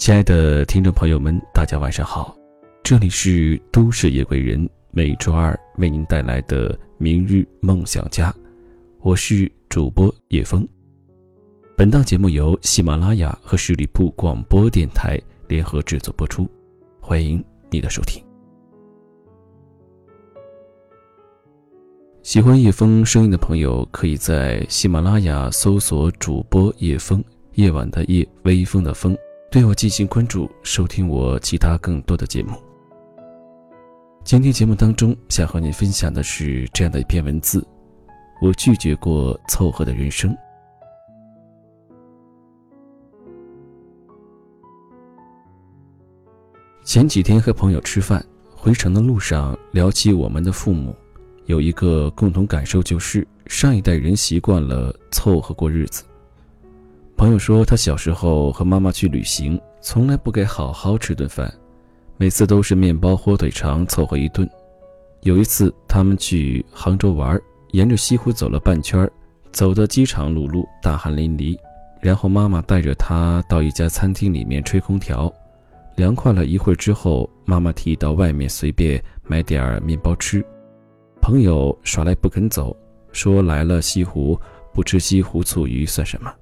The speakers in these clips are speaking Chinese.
亲爱的听众朋友们，大家晚上好，这里是都市夜归人，每周二为您带来的明日梦想家，我是主播叶枫。本档节目由喜马拉雅和十里铺广播电台联合制作播出，欢迎你的收听。喜欢叶枫声音的朋友，可以在喜马拉雅搜索主播叶枫，夜晚的夜，微风的风，对我进行关注，收听我其他更多的节目。今天节目当中，想和你分享的是这样的一篇文字：我拒绝过凑合的人生。前几天和朋友吃饭，回程的路上聊起我们的父母。有一个共同感受，就是上一代人习惯了凑合过日子。朋友说，他小时候和妈妈去旅行，从来不给好好吃顿饭，每次都是面包、火腿肠凑合一顿。有一次，他们去杭州玩，沿着西湖走了半圈，走的饥肠辘辘、大汗淋漓，然后妈妈带着他到一家餐厅里面吹空调，凉快了一会儿之后，妈妈提议到外面随便买点儿面包吃。朋友耍赖不肯走，说来了西湖不吃西湖醋鱼算什么？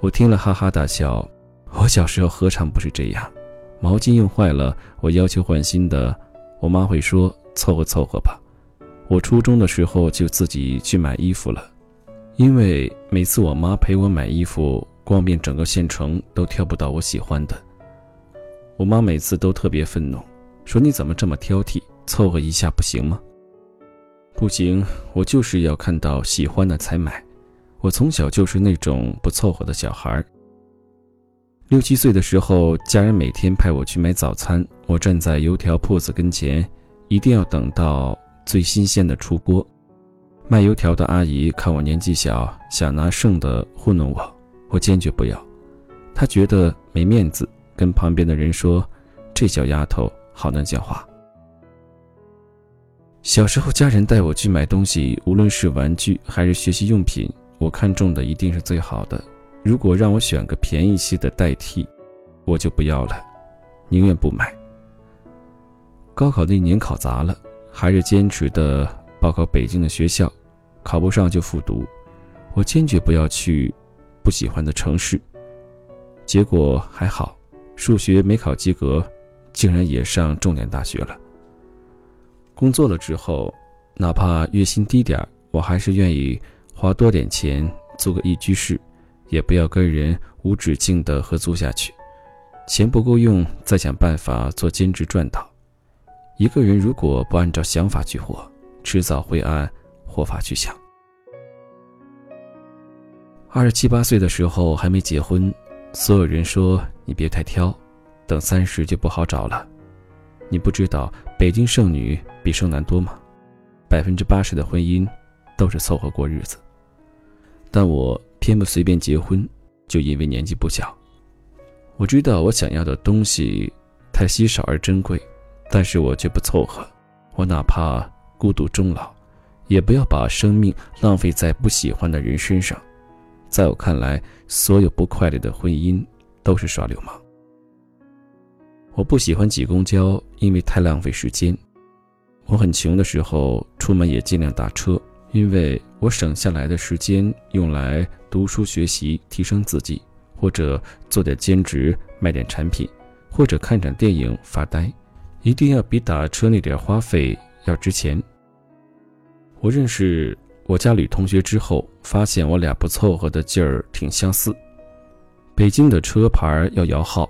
我听了哈哈大笑。我小时候何尝不是这样？毛巾用坏了，我要求换新的，我妈会说凑合凑合吧。我初中的时候就自己去买衣服了，因为每次我妈陪我买衣服，逛遍整个县城都挑不到我喜欢的。我妈每次都特别愤怒，说你怎么这么挑剔？凑合一下不行吗？不行，我就是要看到喜欢的才买。我从小就是那种不凑合的小孩。六七岁的时候，家人每天派我去买早餐，我站在油条铺子跟前，一定要等到最新鲜的出锅。卖油条的阿姨看我年纪小，想拿剩的糊弄我，我坚决不要。她觉得没面子，跟旁边的人说：“这小丫头好难讲话。”小时候，家人带我去买东西，无论是玩具还是学习用品，我看中的一定是最好的。如果让我选个便宜些的代替，我就不要了，宁愿不买。高考那年考砸了，还是坚持的报考北京的学校，考不上就复读。我坚决不要去不喜欢的城市，结果还好，数学没考及格，竟然也上重点大学了。工作了之后，哪怕月薪低点，我还是愿意花多点钱租个一居室，也不要跟人无止境的合租下去。钱不够用，再想办法做兼职赚到。一个人如果不按照想法去活，迟早会按活法去想。二十七八岁的时候还没结婚，所有人说你别太挑，等三十就不好找了。你不知道北京剩女比剩男多吗？百分之八十的婚姻都是凑合过日子。但我偏不随便结婚，就因为年纪不小。我知道我想要的东西太稀少而珍贵，但是我却不凑合。我哪怕孤独终老，也不要把生命浪费在不喜欢的人身上。在我看来，所有不快乐的婚姻都是耍流氓。我不喜欢挤公交，因为太浪费时间。我很穷的时候，出门也尽量打车，因为我省下来的时间用来读书学习，提升自己，或者做点兼职，卖点产品，或者看场电影发呆，一定要比打车那点花费要值钱。我认识我家女同学之后，发现我俩不凑合的劲儿挺相似。北京的车牌要摇号。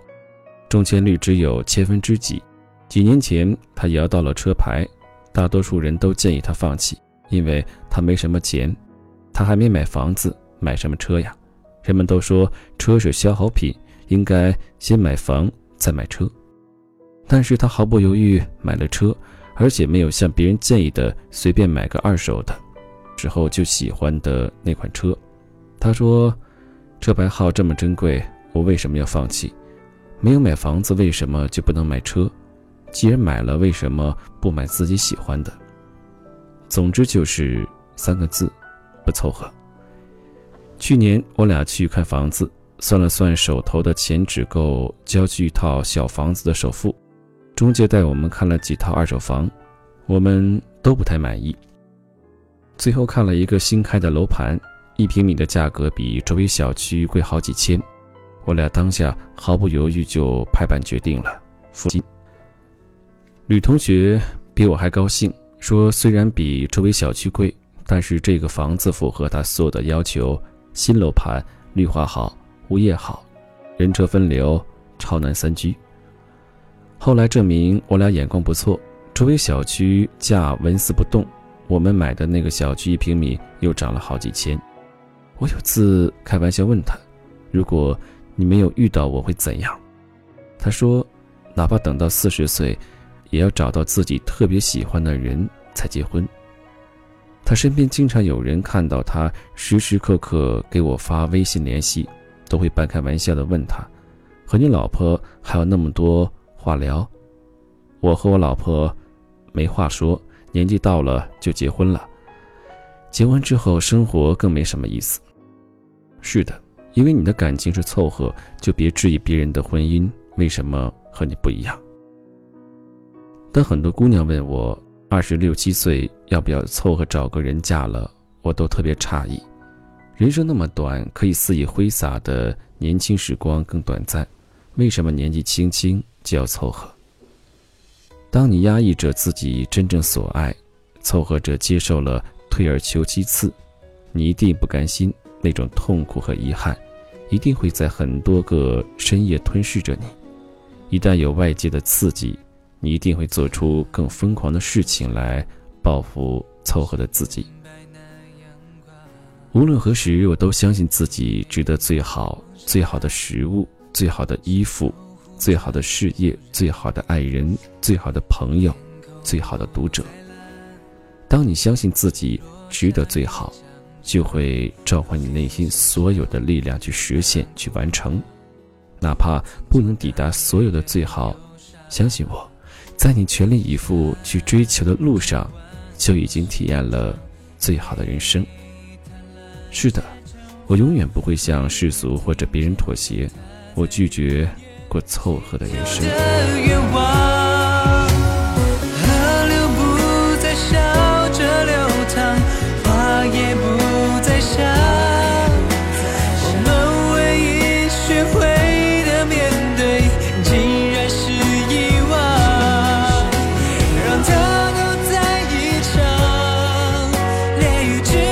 中签率只有千分之几。几年前，他摇到了车牌，大多数人都建议他放弃，因为他没什么钱，他还没买房子，买什么车呀？人们都说车是消耗品，应该先买房再买车。但是他毫不犹豫买了车，而且没有像别人建议的随便买个二手的，之后就喜欢的那款车。他说：“车牌号这么珍贵，我为什么要放弃？”没有买房子，为什么就不能买车？既然买了，为什么不买自己喜欢的？总之就是三个字：不凑合。去年我俩去看房子，算了算手头的钱只够交去一套小房子的首付。中介带我们看了几套二手房，我们都不太满意。最后看了一个新开的楼盘，一平米的价格比周围小区贵好几千。我俩当下毫不犹豫就拍板决定了附近。吕同学比我还高兴，说虽然比周围小区贵，但是这个房子符合他所有的要求：新楼盘、绿化好、物业好、人车分流、超南三居。后来证明我俩眼光不错，周围小区价纹丝不动，我们买的那个小区一平米又涨了好几千。我有次开玩笑问他，如果。你没有遇到我会怎样？他说：“哪怕等到四十岁，也要找到自己特别喜欢的人才结婚。”他身边经常有人看到他时时刻刻给我发微信联系，都会半开玩笑的问他：“和你老婆还有那么多话聊？”我和我老婆没话说，年纪到了就结婚了。结婚之后生活更没什么意思。是的。因为你的感情是凑合，就别质疑别人的婚姻为什么和你不一样。当很多姑娘问我二十六七岁要不要凑合找个人嫁了，我都特别诧异。人生那么短，可以肆意挥洒的年轻时光更短暂，为什么年纪轻轻就要凑合？当你压抑着自己真正所爱，凑合着接受了退而求其次，你一定不甘心，那种痛苦和遗憾。一定会在很多个深夜吞噬着你。一旦有外界的刺激，你一定会做出更疯狂的事情来报复凑合的自己。无论何时，我都相信自己值得最好、最好的食物、最好的衣服、最好的事业、最好的爱人、最好的朋友、最好的读者。当你相信自己值得最好。就会召唤你内心所有的力量去实现、去完成，哪怕不能抵达所有的最好，相信我，在你全力以赴去追求的路上，就已经体验了最好的人生。是的，我永远不会向世俗或者别人妥协，我拒绝过凑合的人生。一直